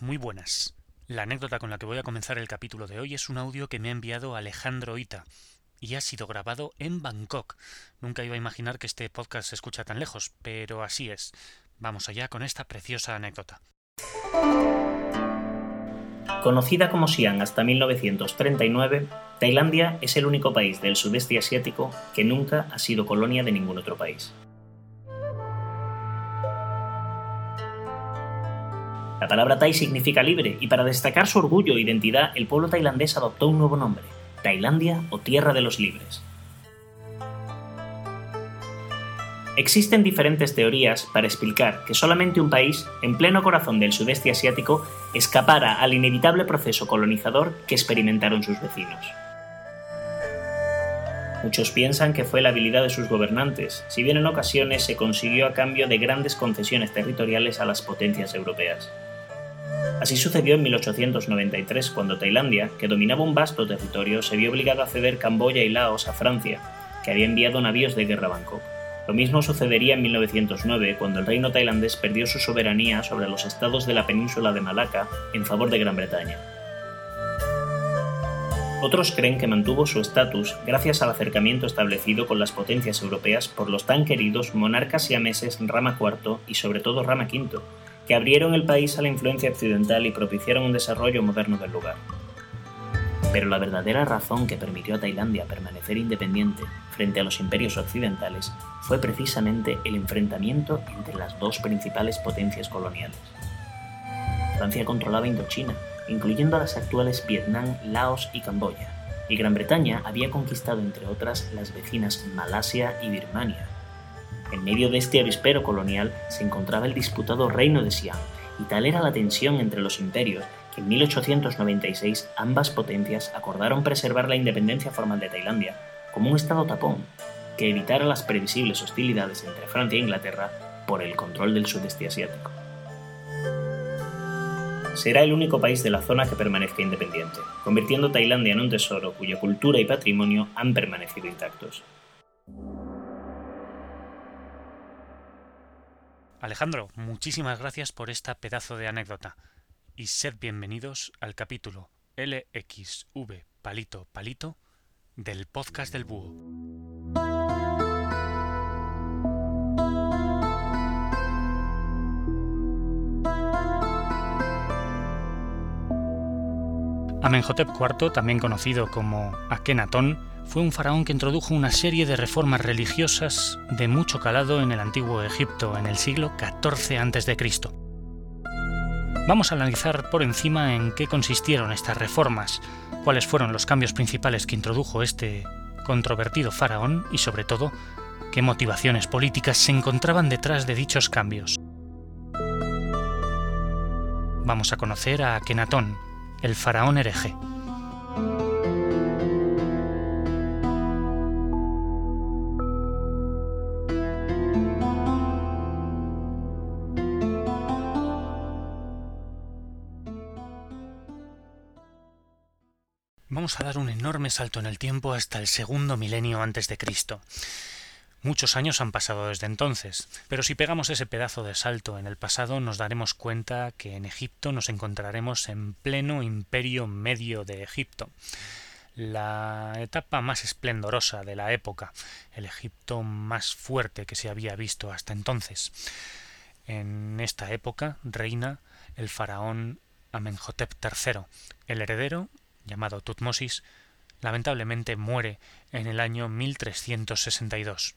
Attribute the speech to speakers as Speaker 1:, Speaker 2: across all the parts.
Speaker 1: Muy buenas. La anécdota con la que voy a comenzar el capítulo de hoy es un audio que me ha enviado Alejandro Ita y ha sido grabado en Bangkok. Nunca iba a imaginar que este podcast se escucha tan lejos, pero así es. Vamos allá con esta preciosa anécdota.
Speaker 2: Conocida como Siam hasta 1939, Tailandia es el único país del sudeste asiático que nunca ha sido colonia de ningún otro país. La palabra Thai significa libre y para destacar su orgullo e identidad el pueblo tailandés adoptó un nuevo nombre, Tailandia o Tierra de los Libres. Existen diferentes teorías para explicar que solamente un país, en pleno corazón del sudeste asiático, escapara al inevitable proceso colonizador que experimentaron sus vecinos. Muchos piensan que fue la habilidad de sus gobernantes, si bien en ocasiones se consiguió a cambio de grandes concesiones territoriales a las potencias europeas. Así sucedió en 1893, cuando Tailandia, que dominaba un vasto territorio, se vio obligada a ceder Camboya y Laos a Francia, que había enviado navíos de guerra a Bangkok. Lo mismo sucedería en 1909, cuando el reino tailandés perdió su soberanía sobre los estados de la península de Malaca en favor de Gran Bretaña. Otros creen que mantuvo su estatus gracias al acercamiento establecido con las potencias europeas por los tan queridos monarcas siameses Rama IV y sobre todo Rama V, que abrieron el país a la influencia occidental y propiciaron un desarrollo moderno del lugar. Pero la verdadera razón que permitió a Tailandia permanecer independiente frente a los imperios occidentales fue precisamente el enfrentamiento entre las dos principales potencias coloniales. Francia controlaba Indochina, incluyendo a las actuales Vietnam, Laos y Camboya, y Gran Bretaña había conquistado entre otras las vecinas Malasia y Birmania, en medio de este avispero colonial se encontraba el disputado reino de Siam, y tal era la tensión entre los imperios que en 1896 ambas potencias acordaron preservar la independencia formal de Tailandia como un estado tapón que evitara las previsibles hostilidades entre Francia e Inglaterra por el control del sudeste asiático. Será el único país de la zona que permanezca independiente, convirtiendo Tailandia en un tesoro cuya cultura y patrimonio han permanecido intactos.
Speaker 1: Alejandro, muchísimas gracias por esta pedazo de anécdota. Y sed bienvenidos al capítulo LXV Palito Palito del podcast del Búho. Amenhotep IV, también conocido como Akenatón, fue un faraón que introdujo una serie de reformas religiosas de mucho calado en el antiguo Egipto en el siglo XIV a.C. Vamos a analizar por encima en qué consistieron estas reformas, cuáles fueron los cambios principales que introdujo este controvertido faraón y sobre todo qué motivaciones políticas se encontraban detrás de dichos cambios. Vamos a conocer a Akenatón, el faraón hereje. A dar un enorme salto en el tiempo hasta el segundo milenio antes de Cristo. Muchos años han pasado desde entonces, pero si pegamos ese pedazo de salto en el pasado nos daremos cuenta que en Egipto nos encontraremos en pleno imperio medio de Egipto, la etapa más esplendorosa de la época, el Egipto más fuerte que se había visto hasta entonces. En esta época reina el faraón Amenhotep III, el heredero llamado Tutmosis, lamentablemente muere en el año 1362.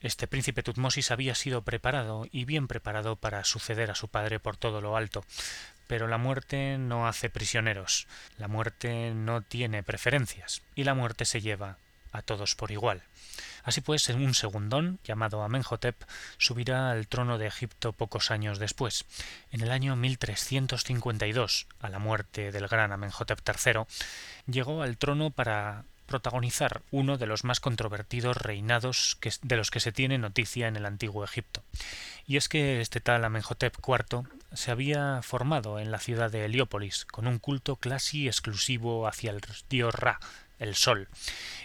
Speaker 1: Este príncipe Tutmosis había sido preparado y bien preparado para suceder a su padre por todo lo alto, pero la muerte no hace prisioneros, la muerte no tiene preferencias, y la muerte se lleva a todos por igual. Así pues, un segundón, llamado Amenhotep, subirá al trono de Egipto pocos años después. En el año 1352, a la muerte del gran Amenhotep III, llegó al trono para protagonizar uno de los más controvertidos reinados de los que se tiene noticia en el antiguo Egipto. Y es que este tal Amenhotep IV se había formado en la ciudad de Heliópolis, con un culto casi exclusivo hacia el dios Ra, el sol.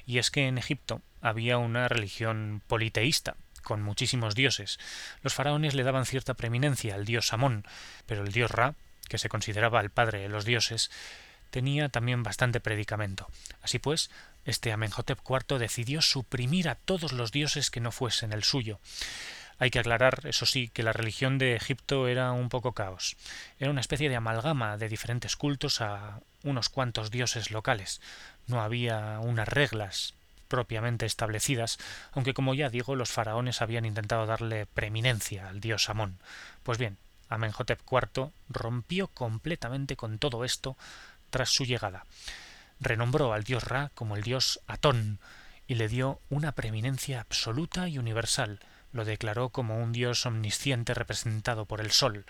Speaker 1: Y es que en Egipto había una religión politeísta, con muchísimos dioses. Los faraones le daban cierta preeminencia al dios Amón, pero el dios Ra, que se consideraba el padre de los dioses, tenía también bastante predicamento. Así pues, este Amenhotep IV decidió suprimir a todos los dioses que no fuesen el suyo. Hay que aclarar, eso sí, que la religión de Egipto era un poco caos. Era una especie de amalgama de diferentes cultos a unos cuantos dioses locales. No había unas reglas propiamente establecidas, aunque como ya digo, los faraones habían intentado darle preeminencia al dios Amón. Pues bien, Amenhotep IV rompió completamente con todo esto tras su llegada. Renombró al dios Ra como el dios Atón y le dio una preeminencia absoluta y universal, lo declaró como un dios omnisciente representado por el sol,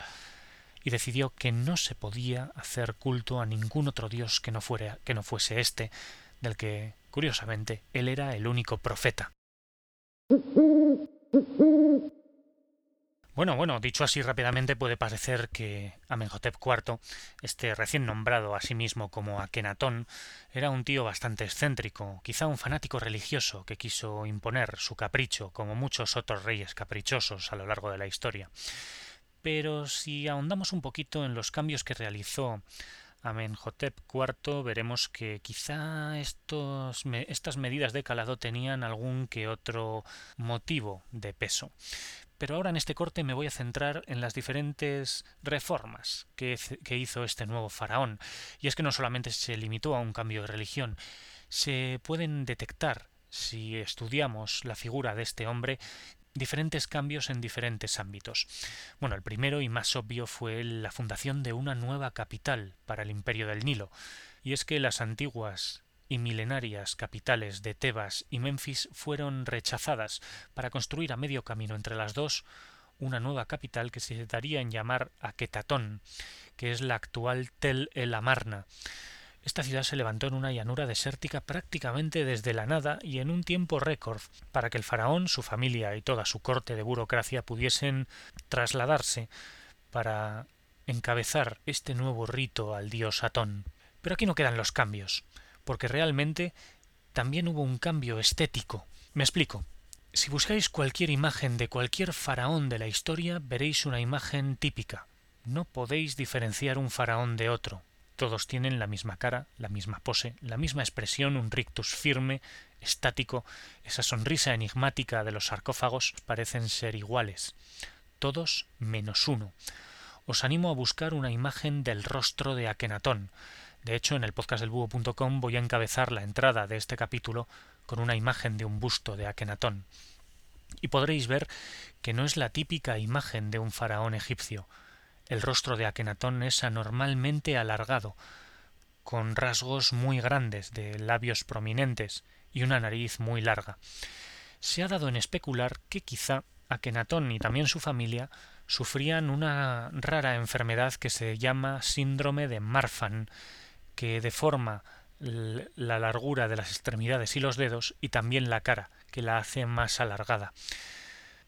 Speaker 1: y decidió que no se podía hacer culto a ningún otro dios que no, fuera, que no fuese éste, del que, curiosamente, él era el único profeta. Bueno, bueno, dicho así rápidamente puede parecer que Amenhotep IV, este recién nombrado a sí mismo como Akenatón, era un tío bastante excéntrico, quizá un fanático religioso que quiso imponer su capricho como muchos otros reyes caprichosos a lo largo de la historia. Pero si ahondamos un poquito en los cambios que realizó Amenhotep IV, veremos que quizá estos, estas medidas de calado tenían algún que otro motivo de peso. Pero ahora en este corte me voy a centrar en las diferentes reformas que, hizo este nuevo faraón. Y es que no solamente se limitó a un cambio de religión, se pueden detectar, si estudiamos la figura de este hombre, diferentes cambios en diferentes ámbitos. Bueno, el primero y más obvio fue la fundación de una nueva capital para el imperio del Nilo, y es que las antiguas y milenarias capitales de Tebas y Memphis fueron rechazadas para construir a medio camino entre las dos una nueva capital que se daría en llamar Aquetatón, que es la actual Tel el Amarna. Esta ciudad se levantó en una llanura desértica prácticamente desde la nada y en un tiempo récord, para que el faraón, su familia y toda su corte de burocracia pudiesen trasladarse para encabezar este nuevo rito al dios Atón. Pero aquí no quedan los cambios porque realmente también hubo un cambio estético. Me explico. Si buscáis cualquier imagen de cualquier faraón de la historia, veréis una imagen típica. No podéis diferenciar un faraón de otro. Todos tienen la misma cara, la misma pose, la misma expresión, un rictus firme, estático, esa sonrisa enigmática de los sarcófagos parecen ser iguales. Todos menos uno. Os animo a buscar una imagen del rostro de Akenatón, de hecho, en el podcastdelbúho.com voy a encabezar la entrada de este capítulo con una imagen de un busto de Akenatón. Y podréis ver que no es la típica imagen de un faraón egipcio. El rostro de Akenatón es anormalmente alargado, con rasgos muy grandes de labios prominentes y una nariz muy larga. Se ha dado en especular que quizá Akenatón y también su familia sufrían una rara enfermedad que se llama síndrome de Marfan, que deforma la largura de las extremidades y los dedos y también la cara, que la hace más alargada.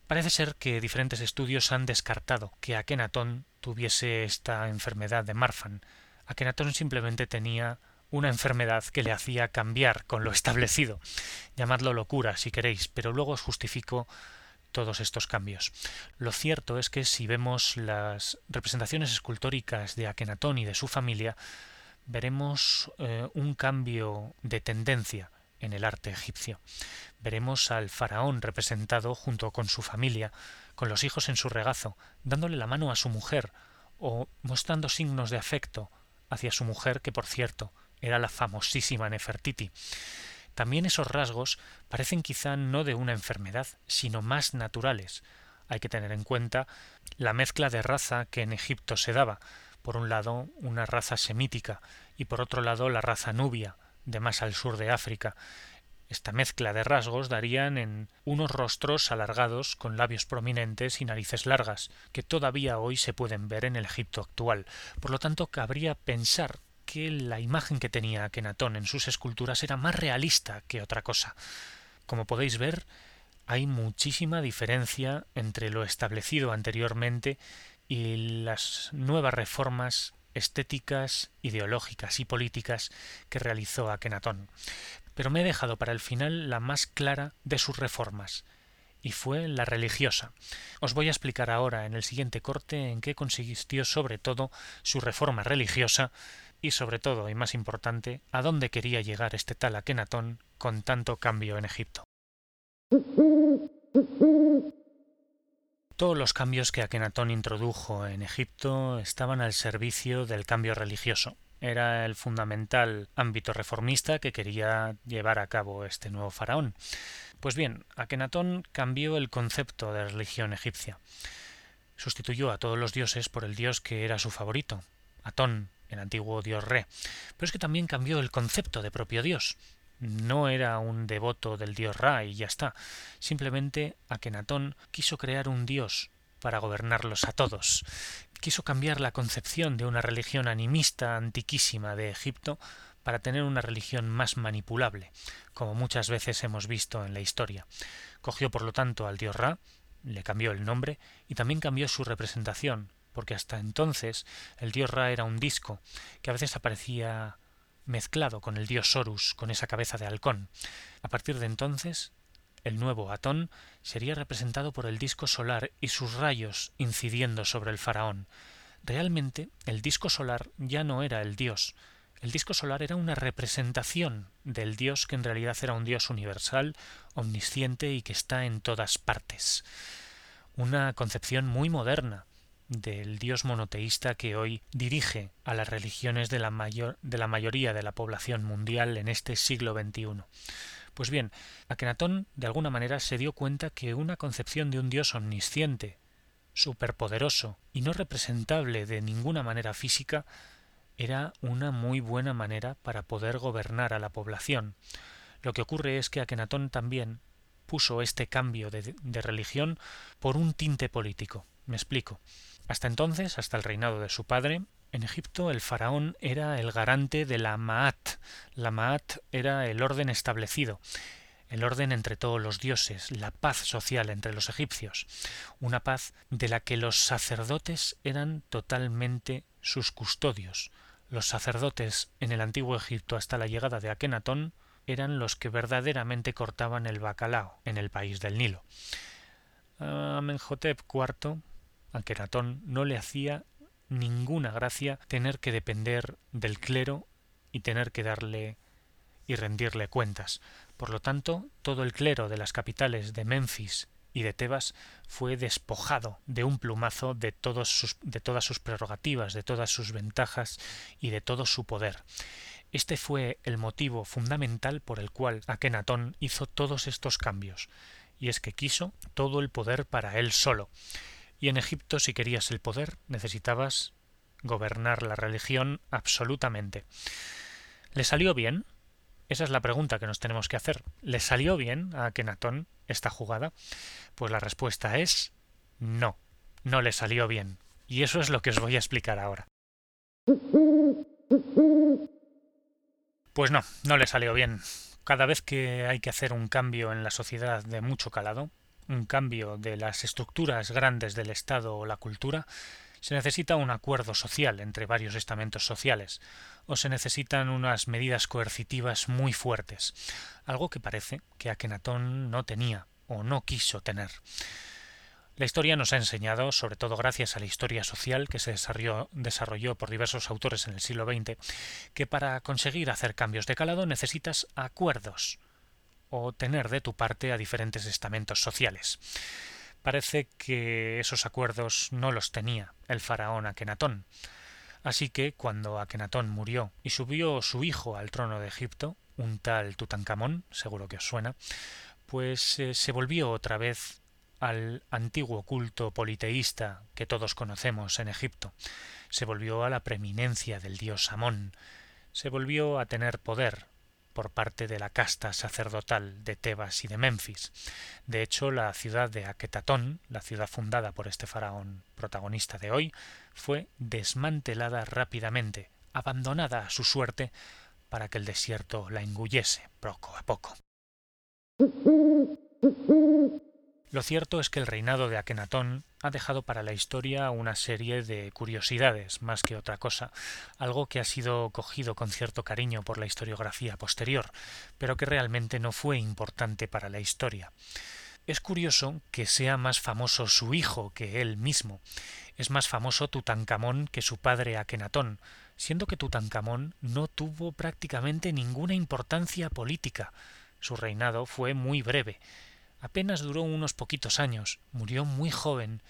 Speaker 1: Parece ser que diferentes estudios han descartado que Akenatón tuviese esta enfermedad de Marfan. Akenatón simplemente tenía una enfermedad que le hacía cambiar con lo establecido. Llamadlo locura si queréis, pero luego os justifico todos estos cambios. Lo cierto es que si vemos las representaciones escultóricas de Akenatón y de su familia, veremos eh, un cambio de tendencia en el arte egipcio. Veremos al faraón representado junto con su familia, con los hijos en su regazo, dándole la mano a su mujer o mostrando signos de afecto hacia su mujer, que por cierto era la famosísima Nefertiti. También esos rasgos parecen quizá no de una enfermedad, sino más naturales. Hay que tener en cuenta la mezcla de raza que en Egipto se daba, por un lado una raza semítica y por otro lado la raza nubia, de más al sur de África. Esta mezcla de rasgos darían en unos rostros alargados con labios prominentes y narices largas, que todavía hoy se pueden ver en el Egipto actual. Por lo tanto, cabría pensar que la imagen que tenía Akenatón en sus esculturas era más realista que otra cosa. Como podéis ver, hay muchísima diferencia entre lo establecido anteriormente y las nuevas reformas estéticas, ideológicas y políticas que realizó Akenatón. Pero me he dejado para el final la más clara de sus reformas, y fue la religiosa. Os voy a explicar ahora en el siguiente corte en qué consistió sobre todo su reforma religiosa y sobre todo, y más importante, a dónde quería llegar este tal Akenatón con tanto cambio en Egipto. Todos los cambios que Akenatón introdujo en Egipto estaban al servicio del cambio religioso. Era el fundamental ámbito reformista que quería llevar a cabo este nuevo faraón. Pues bien, Akenatón cambió el concepto de religión egipcia. Sustituyó a todos los dioses por el dios que era su favorito, Atón, el antiguo dios Re. Pero es que también cambió el concepto de propio dios. No era un devoto del dios Ra y ya está. Simplemente Akenatón quiso crear un dios para gobernarlos a todos. Quiso cambiar la concepción de una religión animista antiquísima de Egipto para tener una religión más manipulable, como muchas veces hemos visto en la historia. Cogió por lo tanto al dios Ra, le cambió el nombre y también cambió su representación, porque hasta entonces el dios Ra era un disco que a veces aparecía mezclado con el dios Horus, con esa cabeza de halcón. A partir de entonces, el nuevo Atón sería representado por el disco solar y sus rayos incidiendo sobre el faraón. Realmente, el disco solar ya no era el dios. El disco solar era una representación del dios que en realidad era un dios universal, omnisciente y que está en todas partes. Una concepción muy moderna, del dios monoteísta que hoy dirige a las religiones de la, mayor, de la mayoría de la población mundial en este siglo XXI. Pues bien, Akenatón de alguna manera se dio cuenta que una concepción de un dios omnisciente, superpoderoso y no representable de ninguna manera física era una muy buena manera para poder gobernar a la población. Lo que ocurre es que Akenatón también puso este cambio de, de religión por un tinte político. Me explico. Hasta entonces, hasta el reinado de su padre, en Egipto el faraón era el garante de la Maat. La Maat era el orden establecido, el orden entre todos los dioses, la paz social entre los egipcios, una paz de la que los sacerdotes eran totalmente sus custodios. Los sacerdotes en el antiguo Egipto hasta la llegada de Akenatón eran los que verdaderamente cortaban el bacalao en el país del Nilo. Amenhotep IV a no le hacía ninguna gracia tener que depender del clero y tener que darle y rendirle cuentas. Por lo tanto, todo el clero de las capitales de Memphis y de Tebas fue despojado de un plumazo de, todos sus, de todas sus prerrogativas, de todas sus ventajas y de todo su poder. Este fue el motivo fundamental por el cual Akenatón hizo todos estos cambios, y es que quiso todo el poder para él solo, y en Egipto, si querías el poder, necesitabas gobernar la religión absolutamente. ¿Le salió bien? Esa es la pregunta que nos tenemos que hacer. ¿Le salió bien a Akenatón esta jugada? Pues la respuesta es no, no le salió bien. Y eso es lo que os voy a explicar ahora. Pues no, no le salió bien. Cada vez que hay que hacer un cambio en la sociedad de mucho calado, un cambio de las estructuras grandes del Estado o la cultura, se necesita un acuerdo social entre varios estamentos sociales, o se necesitan unas medidas coercitivas muy fuertes, algo que parece que Akenatón no tenía o no quiso tener. La historia nos ha enseñado, sobre todo gracias a la historia social que se desarrolló, desarrolló, por diversos autores en el siglo XX, que para conseguir hacer cambios de calado necesitas acuerdos, o tener de tu parte a diferentes estamentos sociales. Parece que esos acuerdos no los tenía el faraón Akenatón. Así que cuando Akenatón murió y subió su hijo al trono de Egipto, un tal Tutankamón, seguro que os suena, pues eh, se volvió otra vez al antiguo culto politeísta que todos conocemos en Egipto. Se volvió a la preeminencia del dios Amón. Se volvió a tener poder, por parte de la casta sacerdotal de Tebas y de Memphis. De hecho, la ciudad de Aquetatón, la ciudad fundada por este faraón protagonista de hoy, fue desmantelada rápidamente, abandonada a su suerte para que el desierto la engullese poco a poco. Lo cierto es que el reinado de Akenatón ha dejado para la historia una serie de curiosidades más que otra cosa, algo que ha sido cogido con cierto cariño por la historiografía posterior, pero que realmente no fue importante para la historia. Es curioso que sea más famoso su hijo que él mismo. Es más famoso Tutankamón que su padre Akenatón, siendo que Tutankamón no tuvo prácticamente ninguna importancia política. Su reinado fue muy breve. Apenas duró unos poquitos años, murió muy joven.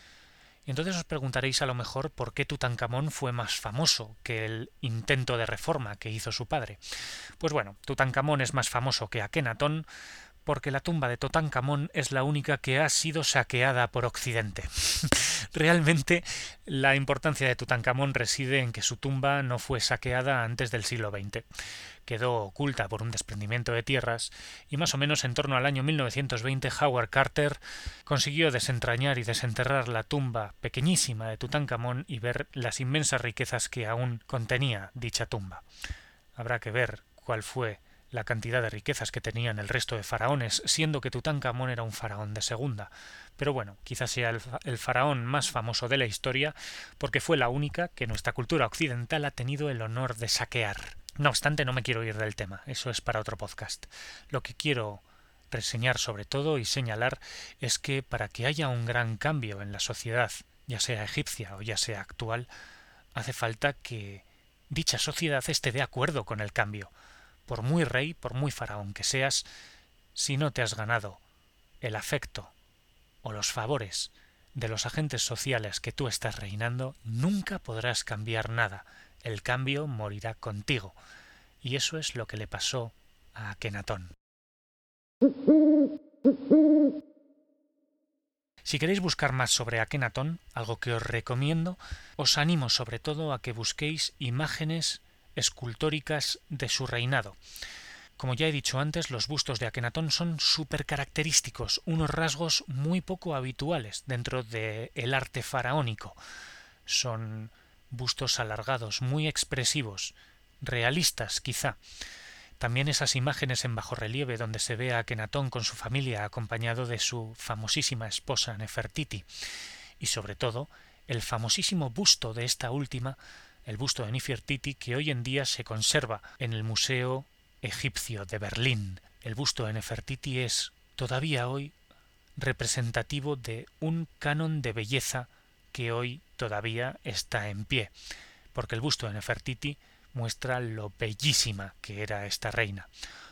Speaker 1: Y entonces os preguntaréis a lo mejor por qué Tutankamón fue más famoso que el intento de reforma que hizo su padre. Pues bueno, Tutankamón es más famoso que Akenatón porque la tumba de Tutankamón es la única que ha sido saqueada por Occidente. Realmente la importancia de Tutankamón reside en que su tumba no fue saqueada antes del siglo XX. Quedó oculta por un desprendimiento de tierras y más o menos en torno al año 1920 Howard Carter consiguió desentrañar y desenterrar la tumba pequeñísima de Tutankamón y ver las inmensas riquezas que aún contenía dicha tumba. Habrá que ver cuál fue la cantidad de riquezas que tenían el resto de faraones, siendo que Tutankamón era un faraón de segunda. Pero bueno, quizás sea el, el, faraón más famoso de la historia, porque fue la única que nuestra cultura occidental ha tenido el honor de saquear. No obstante, no me quiero ir del tema, eso es para otro podcast. Lo que quiero reseñar sobre todo y señalar es que para que haya un gran cambio en la sociedad, ya sea egipcia o ya sea actual, hace falta que dicha sociedad esté de acuerdo con el cambio por muy rey, por muy faraón que seas, si no te has ganado el afecto o los favores de los agentes sociales que tú estás reinando, nunca podrás cambiar nada. El cambio morirá contigo. Y eso es lo que le pasó a Akenatón. Si queréis buscar más sobre Akenatón, algo que os recomiendo, os animo sobre todo a que busquéis imágenes escultóricas de su reinado. Como ya he dicho antes, los bustos de Akenatón son súper característicos, unos rasgos muy poco habituales dentro del el arte faraónico. Son bustos alargados, muy expresivos, realistas quizá. También esas imágenes en bajo relieve donde se ve a Akenatón con su familia acompañado de su famosísima esposa Nefertiti. Y sobre todo, el famosísimo busto de esta última el busto de Nefertiti que hoy en día se conserva en el Museo Egipcio de Berlín. El busto de Nefertiti es todavía hoy representativo de un canon de belleza que hoy todavía está en pie, porque el busto de Nefertiti muestra lo bellísima que era esta reina,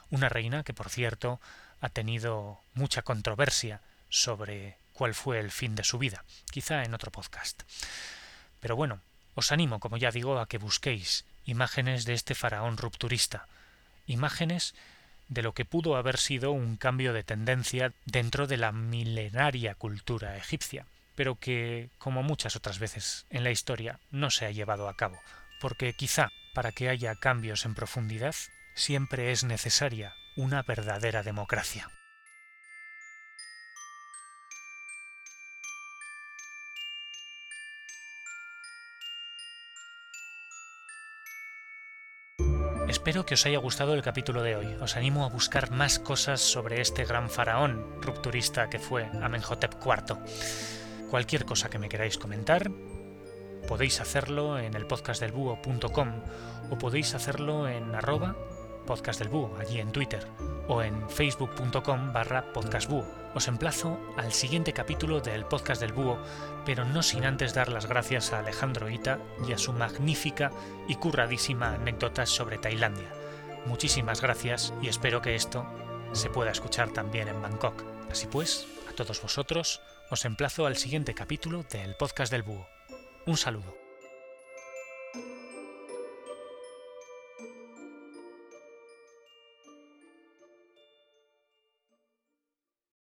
Speaker 1: una reina que por cierto ha tenido mucha controversia sobre cuál fue el fin de su vida, quizá en otro podcast. Pero bueno, os animo, como ya digo, a que busquéis imágenes de este faraón rupturista, imágenes de lo que pudo haber sido un cambio de tendencia dentro de la milenaria cultura egipcia, pero que, como muchas otras veces en la historia, no se ha llevado a cabo, porque quizá para que haya cambios en profundidad siempre es necesaria una verdadera democracia. Espero que os haya gustado el capítulo de hoy. Os animo a buscar más cosas sobre este gran faraón rupturista que fue Amenhotep IV. Cualquier cosa que me queráis comentar, podéis hacerlo en el podcastdelbúho.com o podéis hacerlo en arroba podcastdelbúho, allí en Twitter, o en facebook.com barra podcastbúho os emplazo al siguiente capítulo del podcast del Búho, pero no sin antes dar las gracias a Alejandro Ita y a su magnífica y curradísima anécdota sobre Tailandia. Muchísimas gracias y espero que esto se pueda escuchar también en Bangkok. Así pues, a todos vosotros, os emplazo al siguiente capítulo del podcast del Búho. Un saludo.